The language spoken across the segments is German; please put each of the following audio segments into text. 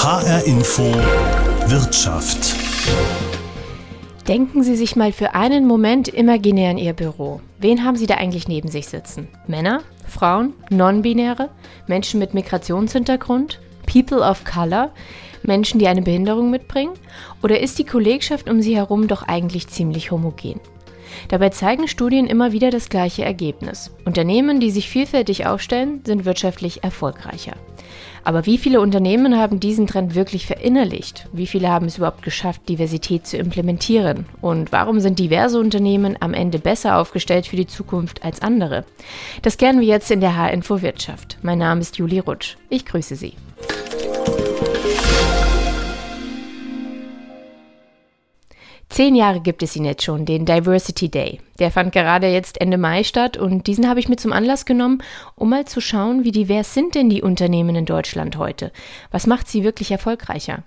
HR Info Wirtschaft. Denken Sie sich mal für einen Moment imaginär in Ihr Büro. Wen haben Sie da eigentlich neben sich sitzen? Männer? Frauen? Non-binäre? Menschen mit Migrationshintergrund? People of Color? Menschen, die eine Behinderung mitbringen? Oder ist die Kollegschaft um Sie herum doch eigentlich ziemlich homogen? Dabei zeigen Studien immer wieder das gleiche Ergebnis. Unternehmen, die sich vielfältig aufstellen, sind wirtschaftlich erfolgreicher. Aber wie viele Unternehmen haben diesen Trend wirklich verinnerlicht? Wie viele haben es überhaupt geschafft, Diversität zu implementieren? Und warum sind diverse Unternehmen am Ende besser aufgestellt für die Zukunft als andere? Das kennen wir jetzt in der H-Info Wirtschaft. Mein Name ist Julie Rutsch. Ich grüße Sie. Zehn Jahre gibt es ihn jetzt schon, den Diversity Day. Der fand gerade jetzt Ende Mai statt und diesen habe ich mir zum Anlass genommen, um mal zu schauen, wie divers sind denn die Unternehmen in Deutschland heute? Was macht sie wirklich erfolgreicher?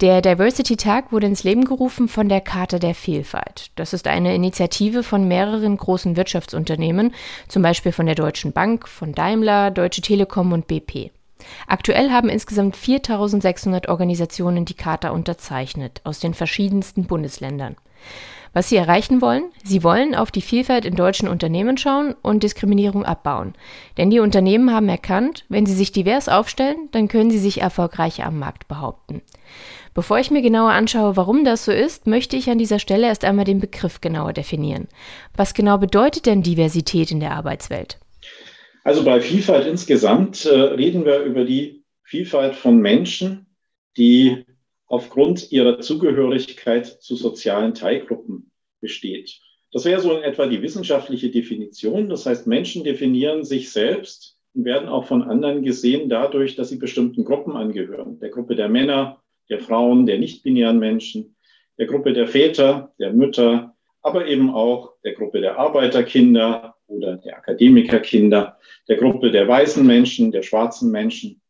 Der Diversity Tag wurde ins Leben gerufen von der Charta der Vielfalt. Das ist eine Initiative von mehreren großen Wirtschaftsunternehmen, zum Beispiel von der Deutschen Bank, von Daimler, Deutsche Telekom und BP. Aktuell haben insgesamt 4600 Organisationen die Charta unterzeichnet, aus den verschiedensten Bundesländern. Was sie erreichen wollen? Sie wollen auf die Vielfalt in deutschen Unternehmen schauen und Diskriminierung abbauen. Denn die Unternehmen haben erkannt, wenn sie sich divers aufstellen, dann können sie sich erfolgreicher am Markt behaupten. Bevor ich mir genauer anschaue, warum das so ist, möchte ich an dieser Stelle erst einmal den Begriff genauer definieren. Was genau bedeutet denn Diversität in der Arbeitswelt? Also bei Vielfalt insgesamt äh, reden wir über die Vielfalt von Menschen, die aufgrund ihrer Zugehörigkeit zu sozialen Teilgruppen besteht. Das wäre so in etwa die wissenschaftliche Definition. Das heißt, Menschen definieren sich selbst und werden auch von anderen gesehen dadurch, dass sie bestimmten Gruppen angehören. Der Gruppe der Männer, der Frauen, der nicht-binären Menschen, der Gruppe der Väter, der Mütter, aber eben auch der Gruppe der Arbeiterkinder oder der Akademikerkinder, der Gruppe der weißen Menschen, der schwarzen Menschen,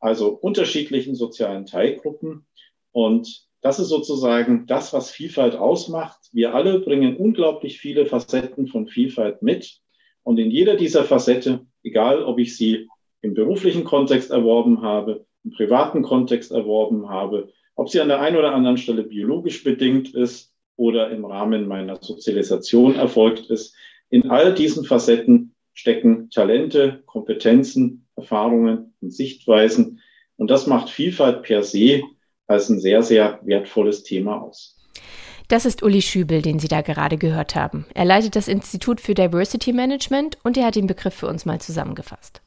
also unterschiedlichen sozialen Teilgruppen. Und das ist sozusagen das, was Vielfalt ausmacht. Wir alle bringen unglaublich viele Facetten von Vielfalt mit. Und in jeder dieser Facette, egal ob ich sie im beruflichen Kontext erworben habe, im privaten Kontext erworben habe, ob sie an der einen oder anderen Stelle biologisch bedingt ist oder im Rahmen meiner Sozialisation erfolgt ist, in all diesen Facetten stecken Talente, Kompetenzen, Erfahrungen und Sichtweisen. Und das macht Vielfalt per se als ein sehr, sehr wertvolles Thema aus. Das ist Uli Schübel, den Sie da gerade gehört haben. Er leitet das Institut für Diversity Management und er hat den Begriff für uns mal zusammengefasst.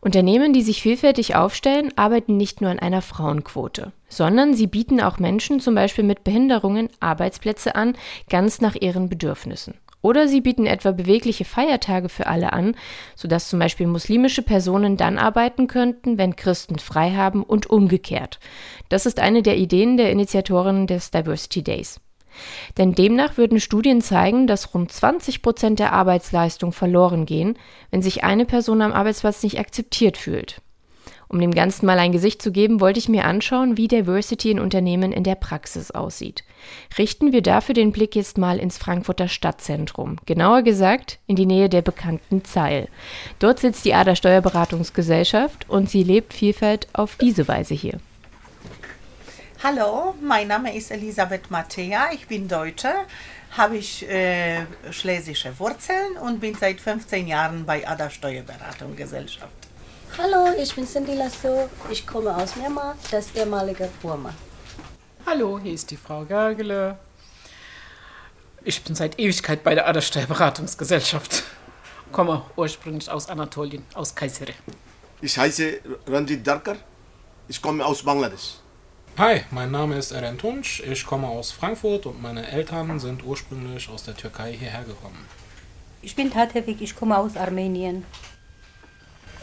Unternehmen, die sich vielfältig aufstellen, arbeiten nicht nur an einer Frauenquote, sondern sie bieten auch Menschen, zum Beispiel mit Behinderungen, Arbeitsplätze an, ganz nach ihren Bedürfnissen. Oder sie bieten etwa bewegliche Feiertage für alle an, sodass zum Beispiel muslimische Personen dann arbeiten könnten, wenn Christen frei haben und umgekehrt. Das ist eine der Ideen der Initiatoren des Diversity Days. Denn demnach würden Studien zeigen, dass rund 20 Prozent der Arbeitsleistung verloren gehen, wenn sich eine Person am Arbeitsplatz nicht akzeptiert fühlt. Um dem Ganzen mal ein Gesicht zu geben, wollte ich mir anschauen, wie Diversity in Unternehmen in der Praxis aussieht. Richten wir dafür den Blick jetzt mal ins Frankfurter Stadtzentrum, genauer gesagt in die Nähe der bekannten Zeil. Dort sitzt die Ader Steuerberatungsgesellschaft und sie lebt Vielfalt auf diese Weise hier. Hallo, mein Name ist Elisabeth Mattea, ich bin Deutsche, habe ich äh, schlesische Wurzeln und bin seit 15 Jahren bei Ada Steuerberatung Gesellschaft. Hallo, ich bin Cindy Lasso, ich komme aus Myanmar, das ehemalige Burma. Hallo, hier ist die Frau Gergele. Ich bin seit Ewigkeit bei der Ada Steuerberatungsgesellschaft. Komme ursprünglich aus Anatolien, aus Kayseri. Ich heiße Ranjit Darkar, ich komme aus Bangladesch. Hi, mein Name ist Eren Tunç, ich komme aus Frankfurt und meine Eltern sind ursprünglich aus der Türkei hierher gekommen. Ich bin Tatevik, ich komme aus Armenien.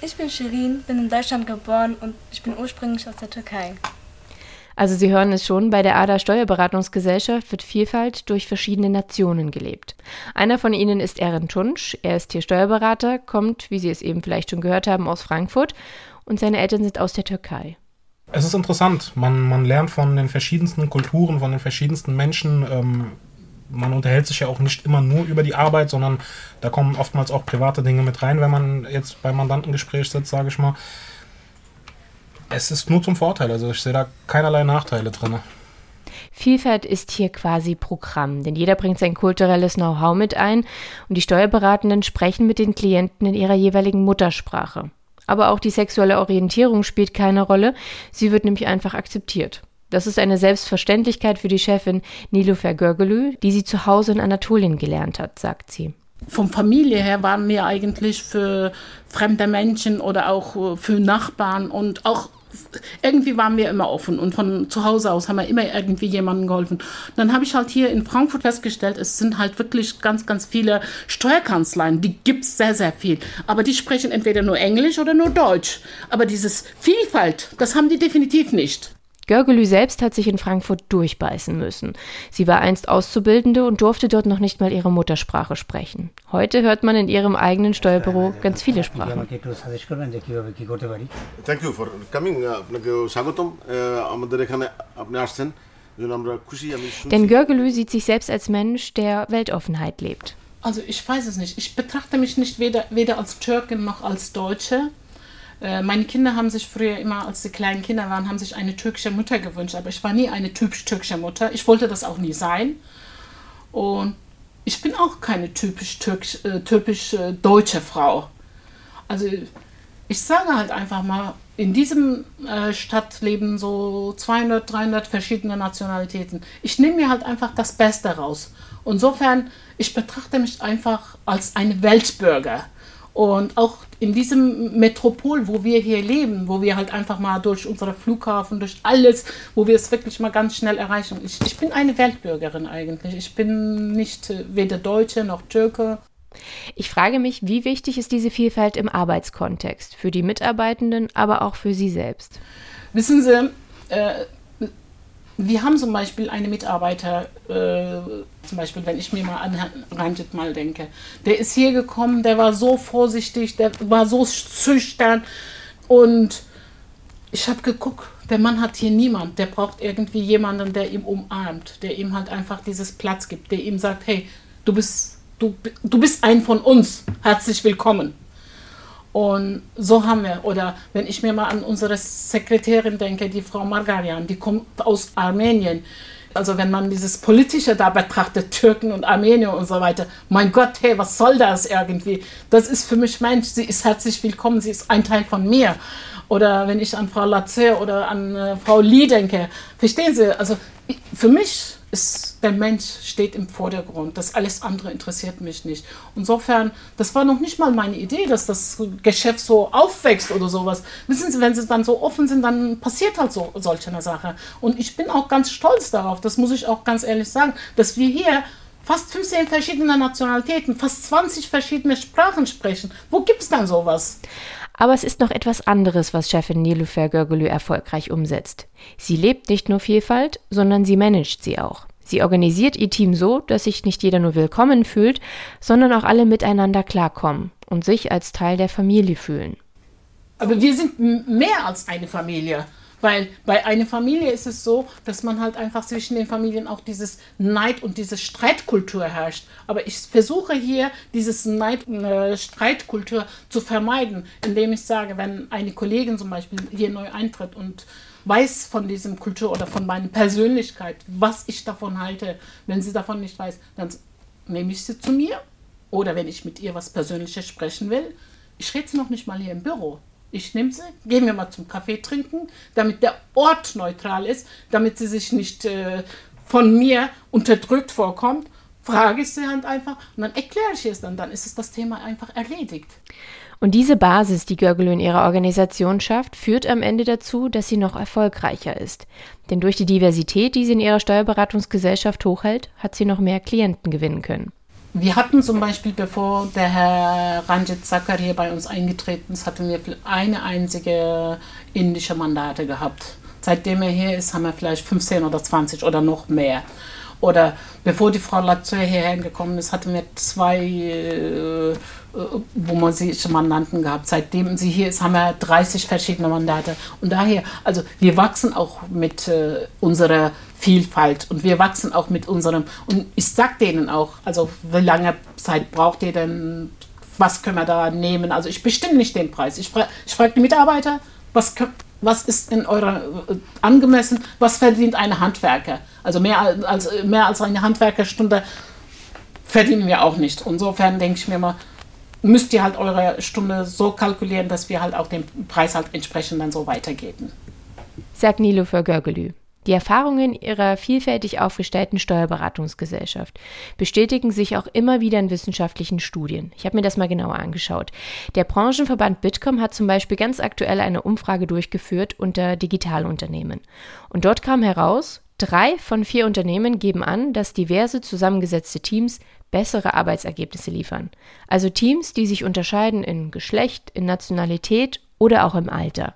Ich bin Shirin, bin in Deutschland geboren und ich bin ursprünglich aus der Türkei. Also Sie hören es schon, bei der ADA Steuerberatungsgesellschaft wird Vielfalt durch verschiedene Nationen gelebt. Einer von ihnen ist Eren Tunsch, er ist hier Steuerberater, kommt, wie Sie es eben vielleicht schon gehört haben, aus Frankfurt und seine Eltern sind aus der Türkei. Es ist interessant. Man, man lernt von den verschiedensten Kulturen, von den verschiedensten Menschen. Ähm, man unterhält sich ja auch nicht immer nur über die Arbeit, sondern da kommen oftmals auch private Dinge mit rein, wenn man jetzt beim Mandantengespräch sitzt, sage ich mal. Es ist nur zum Vorteil, also ich sehe da keinerlei Nachteile drin. Vielfalt ist hier quasi Programm, denn jeder bringt sein kulturelles Know-how mit ein und die Steuerberatenden sprechen mit den Klienten in ihrer jeweiligen Muttersprache. Aber auch die sexuelle Orientierung spielt keine Rolle, sie wird nämlich einfach akzeptiert. Das ist eine Selbstverständlichkeit für die Chefin Nilufer Görgelü, die sie zu Hause in Anatolien gelernt hat, sagt sie. Vom Familie her waren wir eigentlich für fremde Menschen oder auch für Nachbarn und auch irgendwie waren wir immer offen und von zu Hause aus haben wir immer irgendwie jemandem geholfen. Dann habe ich halt hier in Frankfurt festgestellt, es sind halt wirklich ganz, ganz viele Steuerkanzleien, die gibt es sehr, sehr viel. Aber die sprechen entweder nur Englisch oder nur Deutsch. Aber dieses Vielfalt, das haben die definitiv nicht. Görgelü selbst hat sich in Frankfurt durchbeißen müssen. Sie war einst Auszubildende und durfte dort noch nicht mal ihre Muttersprache sprechen. Heute hört man in ihrem eigenen Steuerbüro ganz viele Sprachen. Thank you for coming. আপনাকে স্বাগতম আমাদের এখানে আপনি আসছেন Denn Görgelü sieht sich selbst als Mensch, der Weltoffenheit lebt. Also ich weiß es nicht. Ich betrachte mich nicht weder, weder als Türkin noch als Deutsche. Äh, meine Kinder haben sich früher immer, als sie kleinen Kinder waren, haben sich eine türkische Mutter gewünscht, aber ich war nie eine typisch türkische Mutter. Ich wollte das auch nie sein. Und ich bin auch keine typisch, türkisch, äh, typisch äh, deutsche Frau. Also ich sage halt einfach mal, in diesem äh, Stadt leben so 200, 300 verschiedene Nationalitäten. Ich nehme mir halt einfach das Beste raus. Insofern, ich betrachte mich einfach als ein Weltbürger. Und auch in diesem Metropol, wo wir hier leben, wo wir halt einfach mal durch unseren Flughafen, durch alles, wo wir es wirklich mal ganz schnell erreichen. Ich, ich bin eine Weltbürgerin eigentlich. Ich bin nicht äh, weder Deutsche noch Türke. Ich frage mich, wie wichtig ist diese Vielfalt im Arbeitskontext für die Mitarbeitenden, aber auch für Sie selbst? Wissen Sie, äh, wir haben zum Beispiel eine Mitarbeiter, äh, zum Beispiel, wenn ich mir mal an Ranjit mal denke, der ist hier gekommen, der war so vorsichtig, der war so schüchtern und ich habe geguckt, der Mann hat hier niemand, der braucht irgendwie jemanden, der ihm umarmt, der ihm halt einfach dieses Platz gibt, der ihm sagt, hey, du bist, du, du bist ein von uns, herzlich willkommen. Und so haben wir, oder wenn ich mir mal an unsere Sekretärin denke, die Frau Margarian, die kommt aus Armenien. Also wenn man dieses Politische da betrachtet, Türken und Armenier und so weiter, mein Gott, hey, was soll das irgendwie? Das ist für mich Mensch, sie ist herzlich willkommen, sie ist ein Teil von mir. Oder wenn ich an Frau Latze oder an äh, Frau Lee denke, verstehen Sie, also für mich ist der Mensch steht im Vordergrund. Das alles andere interessiert mich nicht. Insofern, das war noch nicht mal meine Idee, dass das Geschäft so aufwächst oder sowas. Wissen Sie, wenn Sie dann so offen sind, dann passiert halt so solch eine Sache. Und ich bin auch ganz stolz darauf, das muss ich auch ganz ehrlich sagen, dass wir hier fast 15 verschiedene Nationalitäten, fast 20 verschiedene Sprachen sprechen. Wo gibt es dann sowas? Aber es ist noch etwas anderes, was Chefin Nilufer Görgelü erfolgreich umsetzt. Sie lebt nicht nur Vielfalt, sondern sie managt sie auch. Sie organisiert ihr Team so, dass sich nicht jeder nur willkommen fühlt, sondern auch alle miteinander klarkommen und sich als Teil der Familie fühlen. Aber wir sind mehr als eine Familie. Weil bei einer Familie ist es so, dass man halt einfach zwischen den Familien auch dieses Neid und diese Streitkultur herrscht. Aber ich versuche hier dieses Neid und äh, Streitkultur zu vermeiden, indem ich sage, wenn eine Kollegin zum Beispiel hier neu eintritt und weiß von diesem Kultur oder von meiner Persönlichkeit, was ich davon halte, wenn sie davon nicht weiß, dann nehme ich sie zu mir. Oder wenn ich mit ihr was Persönliches sprechen will, ich rede sie noch nicht mal hier im Büro. Ich nehme sie, gehen wir mal zum Kaffee trinken, damit der Ort neutral ist, damit sie sich nicht äh, von mir unterdrückt vorkommt. Frage ich sie halt einfach und dann erkläre ich es dann. Dann ist es das Thema einfach erledigt. Und diese Basis, die Görgelö in ihrer Organisation schafft, führt am Ende dazu, dass sie noch erfolgreicher ist. Denn durch die Diversität, die sie in ihrer Steuerberatungsgesellschaft hochhält, hat sie noch mehr Klienten gewinnen können. Wir hatten zum Beispiel, bevor der Herr Ranjit Sakar hier bei uns eingetreten ist, hatten wir eine einzige indische Mandate gehabt. Seitdem er hier ist, haben wir vielleicht 15 oder 20 oder noch mehr. Oder bevor die Frau Latzoe hierher gekommen ist, hatten wir zwei, äh, wo man sie Mandanten gehabt. Seitdem sie hier ist, haben wir 30 verschiedene Mandate. Und daher, also wir wachsen auch mit äh, unserer Vielfalt und wir wachsen auch mit unserem. Und ich sag denen auch, also wie lange Zeit braucht ihr denn? Was können wir da nehmen? Also ich bestimme nicht den Preis. Ich, fra ich frage die Mitarbeiter, was, was ist in eurer äh, angemessen, was verdient ein Handwerker? Also mehr als, mehr als eine Handwerkerstunde verdienen wir auch nicht. Insofern denke ich mir mal, müsst ihr halt eure Stunde so kalkulieren, dass wir halt auch den Preis halt entsprechend dann so weitergeben. Sagt Nilofer Görgelü. Die Erfahrungen ihrer vielfältig aufgestellten Steuerberatungsgesellschaft bestätigen sich auch immer wieder in wissenschaftlichen Studien. Ich habe mir das mal genauer angeschaut. Der Branchenverband Bitkom hat zum Beispiel ganz aktuell eine Umfrage durchgeführt unter Digitalunternehmen. Und dort kam heraus, drei von vier Unternehmen geben an, dass diverse zusammengesetzte Teams bessere Arbeitsergebnisse liefern. Also Teams, die sich unterscheiden in Geschlecht, in Nationalität oder auch im Alter.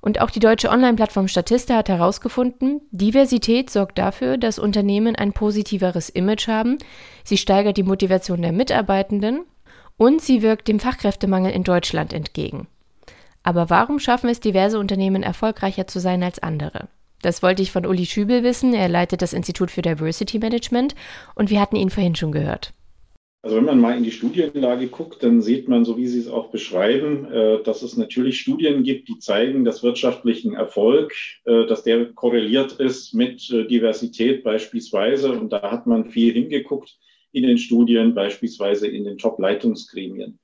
Und auch die deutsche Online-Plattform Statista hat herausgefunden, Diversität sorgt dafür, dass Unternehmen ein positiveres Image haben, sie steigert die Motivation der Mitarbeitenden und sie wirkt dem Fachkräftemangel in Deutschland entgegen. Aber warum schaffen es diverse Unternehmen erfolgreicher zu sein als andere? Das wollte ich von Uli Schübel wissen. Er leitet das Institut für Diversity Management und wir hatten ihn vorhin schon gehört. Also wenn man mal in die Studienlage guckt, dann sieht man, so wie Sie es auch beschreiben, äh, dass es natürlich Studien gibt, die zeigen, dass wirtschaftlichen Erfolg, äh, dass der korreliert ist mit äh, Diversität beispielsweise. Und da hat man viel hingeguckt in den Studien, beispielsweise in den Top-Leitungsgremien.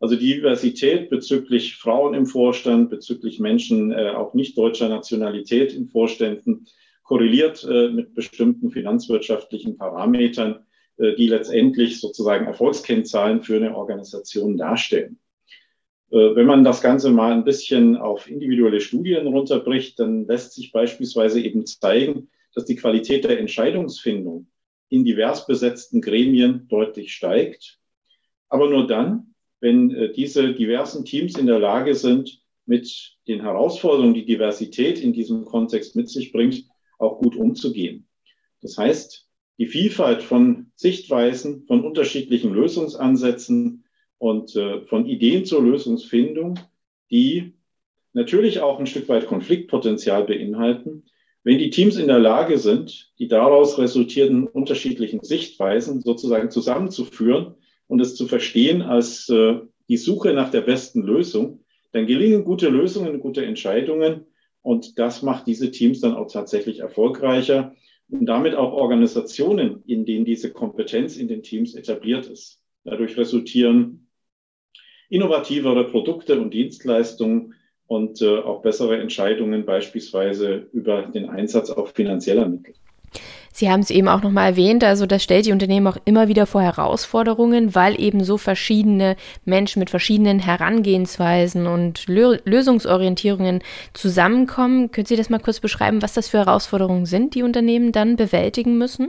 Also Diversität bezüglich Frauen im Vorstand, bezüglich Menschen auch nicht deutscher Nationalität in Vorständen korreliert mit bestimmten finanzwirtschaftlichen Parametern die letztendlich sozusagen Erfolgskennzahlen für eine Organisation darstellen. Äh, wenn man das Ganze mal ein bisschen auf individuelle Studien runterbricht, dann lässt sich beispielsweise eben zeigen, dass die Qualität der Entscheidungsfindung in divers besetzten Gremien deutlich steigt. Aber nur dann, wenn äh, diese diversen Teams in der Lage sind, mit den Herausforderungen, die Diversität in diesem Kontext mit sich bringt, auch gut umzugehen. Das heißt, die Vielfalt von Sichtweisen, von unterschiedlichen Lösungsansätzen und äh, von Ideen zur Lösungsfindung, die natürlich auch ein Stück weit Konfliktpotenzial beinhalten. Wenn die Teams in der Lage sind, die daraus resultierenden unterschiedlichen Sichtweisen sozusagen zusammenzuführen und es zu verstehen als äh, die Suche nach der besten Lösung, dann gelingen gute Lösungen, gute Entscheidungen und das macht diese Teams dann auch tatsächlich erfolgreicher und damit auch Organisationen, in denen diese Kompetenz in den Teams etabliert ist. Dadurch resultieren innovativere Produkte und Dienstleistungen und äh, auch bessere Entscheidungen beispielsweise über den Einsatz auch finanzieller Mittel. Sie haben es eben auch nochmal erwähnt, also das stellt die Unternehmen auch immer wieder vor Herausforderungen, weil eben so verschiedene Menschen mit verschiedenen Herangehensweisen und Lösungsorientierungen zusammenkommen. Können Sie das mal kurz beschreiben, was das für Herausforderungen sind, die Unternehmen dann bewältigen müssen?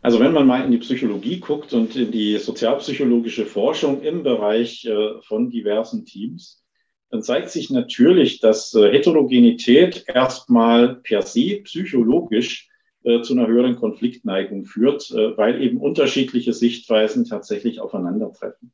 Also wenn man mal in die Psychologie guckt und in die sozialpsychologische Forschung im Bereich äh, von diversen Teams, dann zeigt sich natürlich, dass äh, Heterogenität erstmal per se psychologisch äh, zu einer höheren Konfliktneigung führt, äh, weil eben unterschiedliche Sichtweisen tatsächlich aufeinandertreffen.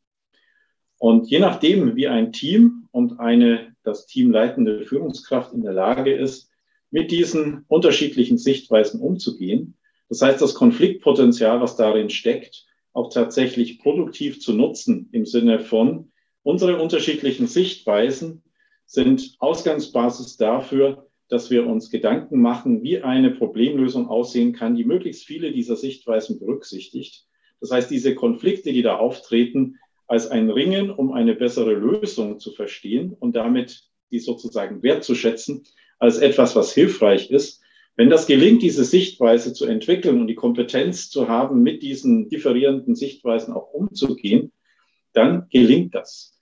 Und je nachdem, wie ein Team und eine das Team leitende Führungskraft in der Lage ist, mit diesen unterschiedlichen Sichtweisen umzugehen, das heißt, das Konfliktpotenzial, was darin steckt, auch tatsächlich produktiv zu nutzen im Sinne von, unsere unterschiedlichen Sichtweisen sind Ausgangsbasis dafür, dass wir uns Gedanken machen, wie eine Problemlösung aussehen kann, die möglichst viele dieser Sichtweisen berücksichtigt. Das heißt, diese Konflikte, die da auftreten, als ein Ringen, um eine bessere Lösung zu verstehen und damit die sozusagen wertzuschätzen, als etwas, was hilfreich ist. Wenn das gelingt, diese Sichtweise zu entwickeln und die Kompetenz zu haben, mit diesen differierenden Sichtweisen auch umzugehen, dann gelingt das.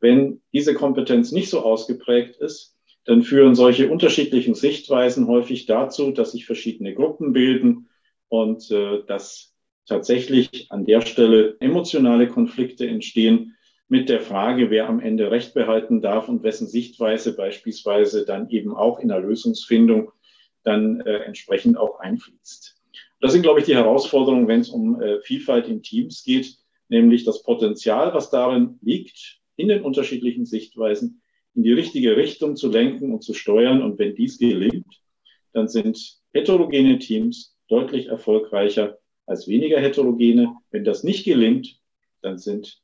Wenn diese Kompetenz nicht so ausgeprägt ist, dann führen solche unterschiedlichen Sichtweisen häufig dazu, dass sich verschiedene Gruppen bilden und äh, dass tatsächlich an der Stelle emotionale Konflikte entstehen mit der Frage, wer am Ende Recht behalten darf und wessen Sichtweise beispielsweise dann eben auch in der Lösungsfindung dann äh, entsprechend auch einfließt. Das sind, glaube ich, die Herausforderungen, wenn es um äh, Vielfalt in Teams geht, nämlich das Potenzial, was darin liegt, in den unterschiedlichen Sichtweisen, in die richtige Richtung zu lenken und zu steuern. Und wenn dies gelingt, dann sind heterogene Teams deutlich erfolgreicher als weniger heterogene. Wenn das nicht gelingt, dann sind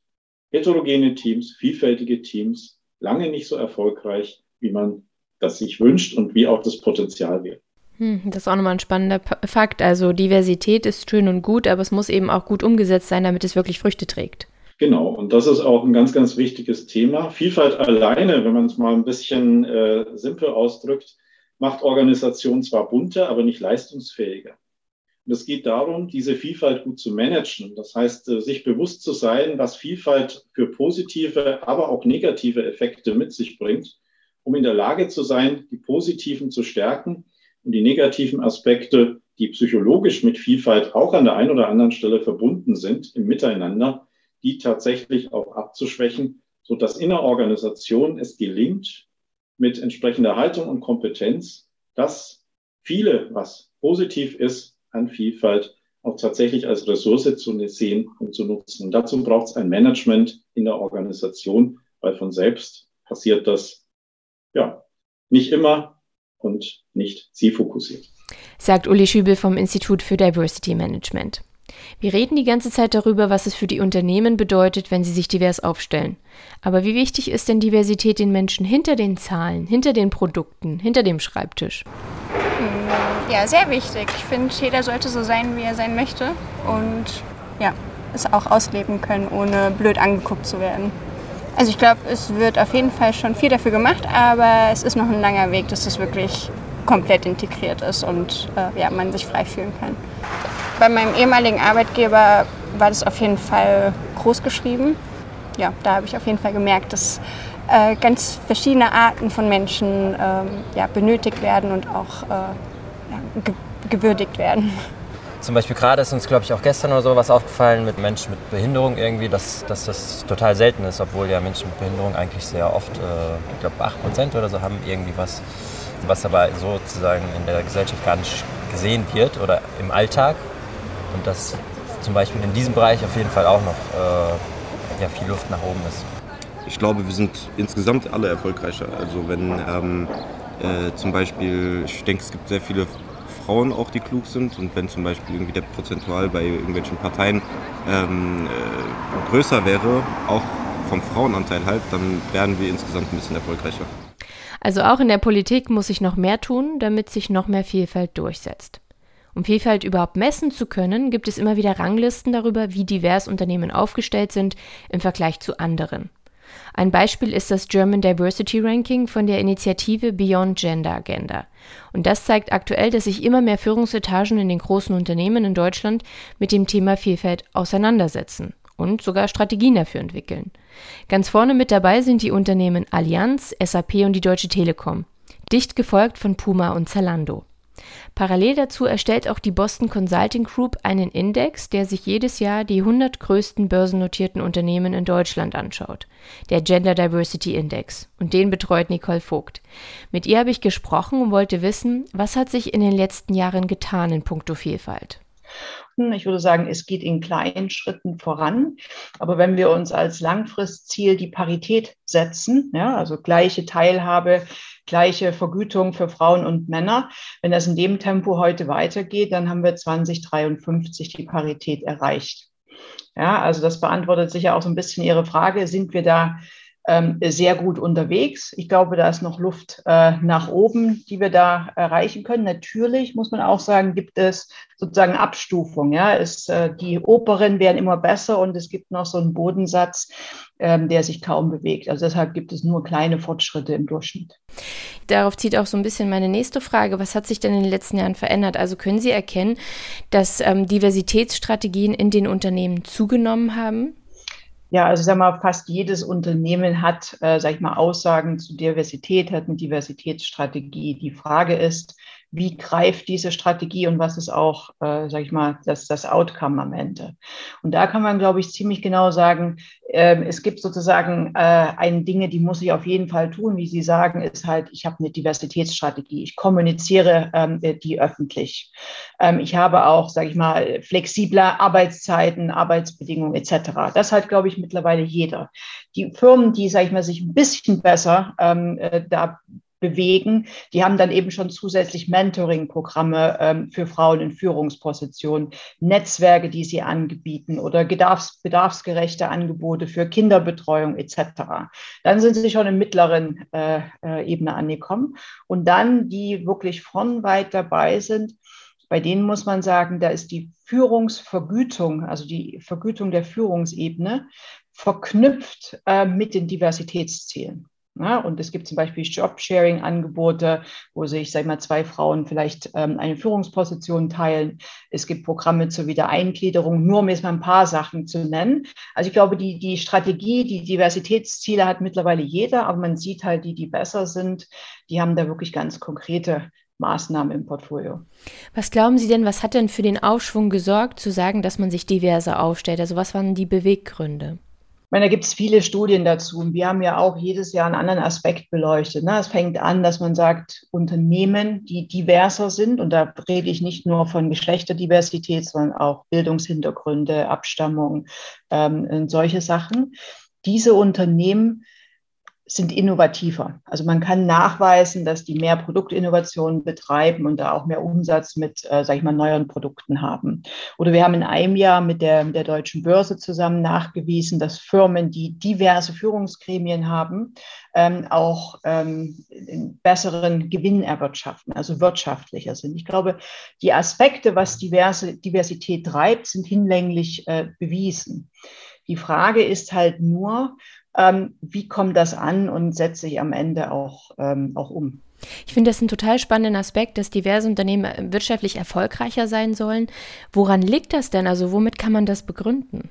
heterogene Teams, vielfältige Teams lange nicht so erfolgreich, wie man das sich wünscht und wie auch das Potenzial wäre. Hm, das ist auch nochmal ein spannender Fakt. Also Diversität ist schön und gut, aber es muss eben auch gut umgesetzt sein, damit es wirklich Früchte trägt. Genau, und das ist auch ein ganz, ganz wichtiges Thema. Vielfalt alleine, wenn man es mal ein bisschen äh, simpel ausdrückt, macht Organisationen zwar bunter, aber nicht leistungsfähiger. Und es geht darum, diese Vielfalt gut zu managen. Das heißt, äh, sich bewusst zu sein, was Vielfalt für positive, aber auch negative Effekte mit sich bringt, um in der Lage zu sein, die positiven zu stärken und die negativen Aspekte, die psychologisch mit Vielfalt auch an der einen oder anderen Stelle verbunden sind, im Miteinander, die tatsächlich auch abzuschwächen, so dass in der Organisation es gelingt, mit entsprechender Haltung und Kompetenz, dass viele, was positiv ist, an Vielfalt auch tatsächlich als Ressource zu sehen und zu nutzen. Und dazu braucht es ein Management in der Organisation, weil von selbst passiert das ja nicht immer und nicht zielfokussiert. Sagt Uli Schübel vom Institut für Diversity Management. Wir reden die ganze Zeit darüber, was es für die Unternehmen bedeutet, wenn sie sich divers aufstellen. Aber wie wichtig ist denn Diversität den Menschen hinter den Zahlen, hinter den Produkten, hinter dem Schreibtisch? Hm, ja, sehr wichtig. Ich finde, jeder sollte so sein, wie er sein möchte und ja, es auch ausleben können, ohne blöd angeguckt zu werden. Also ich glaube, es wird auf jeden Fall schon viel dafür gemacht, aber es ist noch ein langer Weg, dass es wirklich komplett integriert ist und äh, ja, man sich frei fühlen kann. Bei meinem ehemaligen Arbeitgeber war das auf jeden Fall groß geschrieben. Ja, da habe ich auf jeden Fall gemerkt, dass äh, ganz verschiedene Arten von Menschen ähm, ja, benötigt werden und auch äh, ge gewürdigt werden. Zum Beispiel gerade ist uns, glaube ich, auch gestern oder so was aufgefallen mit Menschen mit Behinderung irgendwie, dass, dass das total selten ist, obwohl ja Menschen mit Behinderung eigentlich sehr oft, äh, ich glaube 8% oder so haben irgendwie was, was aber sozusagen in der Gesellschaft gar nicht gesehen wird oder im Alltag. Und dass zum Beispiel in diesem Bereich auf jeden Fall auch noch äh, ja, viel Luft nach oben ist. Ich glaube, wir sind insgesamt alle erfolgreicher. Also wenn ähm, äh, zum Beispiel, ich denke, es gibt sehr viele Frauen auch, die klug sind. Und wenn zum Beispiel irgendwie der Prozentual bei irgendwelchen Parteien ähm, äh, größer wäre, auch vom Frauenanteil halt, dann wären wir insgesamt ein bisschen erfolgreicher. Also auch in der Politik muss sich noch mehr tun, damit sich noch mehr Vielfalt durchsetzt. Um Vielfalt überhaupt messen zu können, gibt es immer wieder Ranglisten darüber, wie divers Unternehmen aufgestellt sind im Vergleich zu anderen. Ein Beispiel ist das German Diversity Ranking von der Initiative Beyond Gender Agenda. Und das zeigt aktuell, dass sich immer mehr Führungsetagen in den großen Unternehmen in Deutschland mit dem Thema Vielfalt auseinandersetzen und sogar Strategien dafür entwickeln. Ganz vorne mit dabei sind die Unternehmen Allianz, SAP und die Deutsche Telekom, dicht gefolgt von Puma und Zalando. Parallel dazu erstellt auch die Boston Consulting Group einen Index, der sich jedes Jahr die 100 größten börsennotierten Unternehmen in Deutschland anschaut, der Gender Diversity Index, und den betreut Nicole Vogt. Mit ihr habe ich gesprochen und wollte wissen, was hat sich in den letzten Jahren getan in puncto Vielfalt. Ich würde sagen, es geht in kleinen Schritten voran. Aber wenn wir uns als Langfristziel die Parität setzen, ja, also gleiche Teilhabe, gleiche Vergütung für Frauen und Männer, wenn das in dem Tempo heute weitergeht, dann haben wir 2053 die Parität erreicht. Ja, also das beantwortet sicher auch so ein bisschen Ihre Frage. Sind wir da ähm, sehr gut unterwegs. Ich glaube, da ist noch Luft äh, nach oben, die wir da erreichen können. Natürlich muss man auch sagen, gibt es sozusagen Abstufung. Ja, es, äh, die Operen werden immer besser und es gibt noch so einen Bodensatz, ähm, der sich kaum bewegt. Also deshalb gibt es nur kleine Fortschritte im Durchschnitt. Darauf zieht auch so ein bisschen meine nächste Frage. Was hat sich denn in den letzten Jahren verändert? Also können Sie erkennen, dass ähm, Diversitätsstrategien in den Unternehmen zugenommen haben? Ja, also sag mal, fast jedes Unternehmen hat, äh, sag ich mal, Aussagen zu Diversität, hat eine Diversitätsstrategie. Die Frage ist, wie greift diese Strategie und was ist auch, äh, sage ich mal, das, das Outcome am Ende. Und da kann man, glaube ich, ziemlich genau sagen, äh, es gibt sozusagen äh, ein Dinge, die muss ich auf jeden Fall tun, wie Sie sagen, ist halt, ich habe eine Diversitätsstrategie, ich kommuniziere ähm, die öffentlich. Ähm, ich habe auch, sage ich mal, flexible Arbeitszeiten, Arbeitsbedingungen etc. Das hat, glaube ich, mittlerweile jeder. Die Firmen, die, sage ich mal, sich ein bisschen besser ähm, äh, da bewegen. Die haben dann eben schon zusätzlich Mentoring-Programme ähm, für Frauen in Führungspositionen, Netzwerke, die sie anbieten oder bedarfs bedarfsgerechte Angebote für Kinderbetreuung etc. Dann sind sie schon im mittleren äh, äh, Ebene angekommen. Und dann, die wirklich von weit dabei sind, bei denen muss man sagen, da ist die Führungsvergütung, also die Vergütung der Führungsebene, verknüpft äh, mit den Diversitätszielen. Ja, und es gibt zum Beispiel Job-Sharing-Angebote, wo sich, sag mal, zwei Frauen vielleicht ähm, eine Führungsposition teilen. Es gibt Programme zur Wiedereingliederung, nur um jetzt mal ein paar Sachen zu nennen. Also ich glaube, die, die Strategie, die Diversitätsziele hat mittlerweile jeder, aber man sieht halt, die, die besser sind, die haben da wirklich ganz konkrete Maßnahmen im Portfolio. Was glauben Sie denn, was hat denn für den Aufschwung gesorgt, zu sagen, dass man sich diverser aufstellt? Also was waren die Beweggründe? Ich meine, da gibt es viele Studien dazu. Und wir haben ja auch jedes Jahr einen anderen Aspekt beleuchtet. Ne? Es fängt an, dass man sagt, Unternehmen, die diverser sind, und da rede ich nicht nur von Geschlechterdiversität, sondern auch Bildungshintergründe, Abstammung, ähm, solche Sachen. Diese Unternehmen sind innovativer. Also man kann nachweisen, dass die mehr Produktinnovationen betreiben und da auch mehr Umsatz mit, äh, sage ich mal, neuen Produkten haben. Oder wir haben in einem Jahr mit der, der deutschen Börse zusammen nachgewiesen, dass Firmen, die diverse Führungsgremien haben, ähm, auch ähm, besseren Gewinn erwirtschaften, also wirtschaftlicher sind. Ich glaube, die Aspekte, was diverse, Diversität treibt, sind hinlänglich äh, bewiesen. Die Frage ist halt nur, ähm, wie kommt das an und setze ich am Ende auch, ähm, auch um. Ich finde das einen total spannenden Aspekt, dass diverse Unternehmen äh, wirtschaftlich erfolgreicher sein sollen. Woran liegt das denn? Also womit kann man das begründen?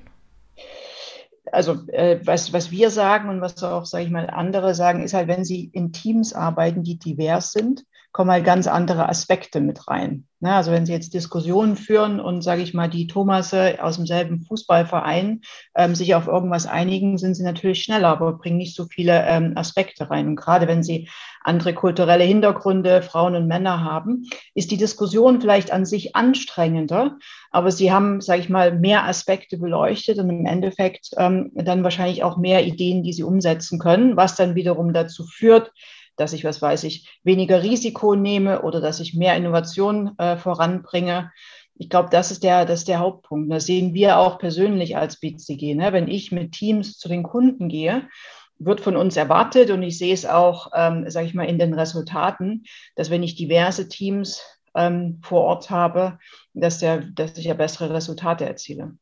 Also äh, was, was wir sagen und was auch, sage ich mal, andere sagen, ist halt, wenn sie in Teams arbeiten, die divers sind, kommen halt ganz andere Aspekte mit rein. Ne? Also wenn Sie jetzt Diskussionen führen und, sage ich mal, die Thomasse aus demselben Fußballverein ähm, sich auf irgendwas einigen, sind sie natürlich schneller, aber bringen nicht so viele ähm, Aspekte rein. Und gerade wenn Sie andere kulturelle Hintergründe, Frauen und Männer haben, ist die Diskussion vielleicht an sich anstrengender, aber Sie haben, sage ich mal, mehr Aspekte beleuchtet und im Endeffekt ähm, dann wahrscheinlich auch mehr Ideen, die Sie umsetzen können, was dann wiederum dazu führt, dass ich, was weiß ich, weniger Risiko nehme oder dass ich mehr Innovation äh, voranbringe. Ich glaube, das ist der, das ist der Hauptpunkt. Das sehen wir auch persönlich als BCG. Ne? Wenn ich mit Teams zu den Kunden gehe, wird von uns erwartet und ich sehe es auch, ähm, sage ich mal, in den Resultaten, dass wenn ich diverse Teams ähm, vor Ort habe, dass, der, dass ich ja bessere Resultate erziele.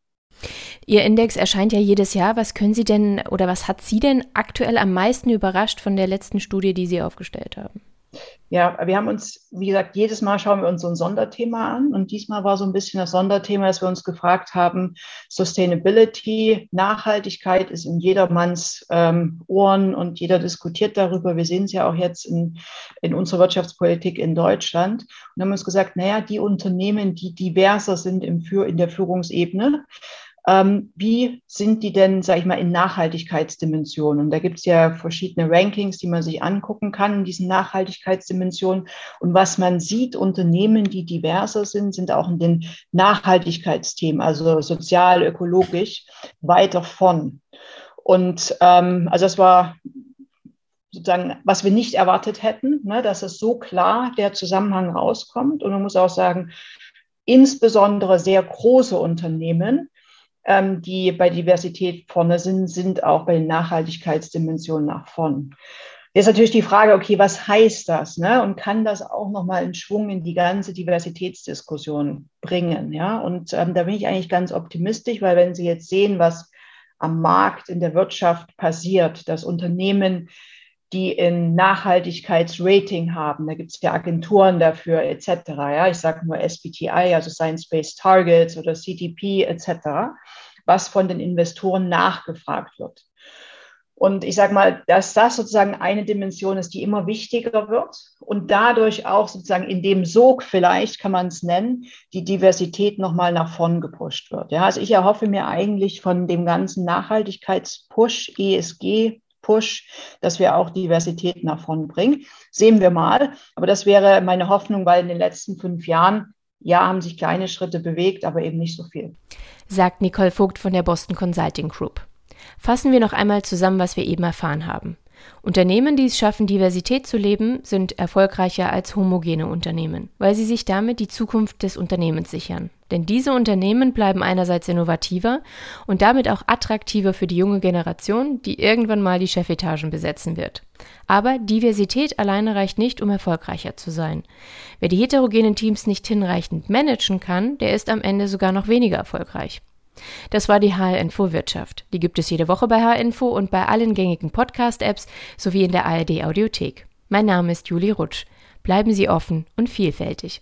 Ihr Index erscheint ja jedes Jahr. Was können Sie denn oder was hat Sie denn aktuell am meisten überrascht von der letzten Studie, die Sie aufgestellt haben? Ja, wir haben uns, wie gesagt, jedes Mal schauen wir uns so ein Sonderthema an. Und diesmal war so ein bisschen das Sonderthema, dass wir uns gefragt haben, Sustainability, Nachhaltigkeit ist in jedermanns ähm, Ohren und jeder diskutiert darüber. Wir sehen es ja auch jetzt in, in unserer Wirtschaftspolitik in Deutschland. Und haben uns gesagt, naja, die Unternehmen, die diverser sind im in der Führungsebene, ähm, wie sind die denn, sage ich mal, in Nachhaltigkeitsdimensionen? Und da gibt es ja verschiedene Rankings, die man sich angucken kann in diesen Nachhaltigkeitsdimensionen. Und was man sieht, Unternehmen, die diverser sind, sind auch in den Nachhaltigkeitsthemen, also sozial, ökologisch, weiter von. Und ähm, also das war sozusagen, was wir nicht erwartet hätten, ne, dass es so klar der Zusammenhang rauskommt. Und man muss auch sagen, insbesondere sehr große Unternehmen ähm, die bei Diversität vorne sind, sind auch bei den Nachhaltigkeitsdimensionen nach vorn. Jetzt natürlich die Frage, okay, was heißt das? Ne? Und kann das auch nochmal einen Schwung in die ganze Diversitätsdiskussion bringen? Ja? Und ähm, da bin ich eigentlich ganz optimistisch, weil wenn Sie jetzt sehen, was am Markt, in der Wirtschaft passiert, dass Unternehmen, die ein Nachhaltigkeitsrating haben, da gibt es ja Agenturen dafür etc. Ja? Ich sage nur SBTI, also Science-Based Targets oder CTP etc was von den Investoren nachgefragt wird. Und ich sage mal, dass das sozusagen eine Dimension ist, die immer wichtiger wird und dadurch auch sozusagen in dem Sog vielleicht, kann man es nennen, die Diversität nochmal nach vorn gepusht wird. Ja, also ich erhoffe mir eigentlich von dem ganzen Nachhaltigkeitspush, ESG, Push, dass wir auch Diversität nach vorn bringen. Sehen wir mal. Aber das wäre meine Hoffnung, weil in den letzten fünf Jahren, ja, haben sich kleine Schritte bewegt, aber eben nicht so viel sagt Nicole Vogt von der Boston Consulting Group. Fassen wir noch einmal zusammen, was wir eben erfahren haben. Unternehmen, die es schaffen, Diversität zu leben, sind erfolgreicher als homogene Unternehmen, weil sie sich damit die Zukunft des Unternehmens sichern. Denn diese Unternehmen bleiben einerseits innovativer und damit auch attraktiver für die junge Generation, die irgendwann mal die Chefetagen besetzen wird. Aber Diversität alleine reicht nicht, um erfolgreicher zu sein. Wer die heterogenen Teams nicht hinreichend managen kann, der ist am Ende sogar noch weniger erfolgreich. Das war die HR-Info Wirtschaft. Die gibt es jede Woche bei HR-Info und bei allen gängigen Podcast-Apps sowie in der ARD-Audiothek. Mein Name ist Julie Rutsch. Bleiben Sie offen und vielfältig.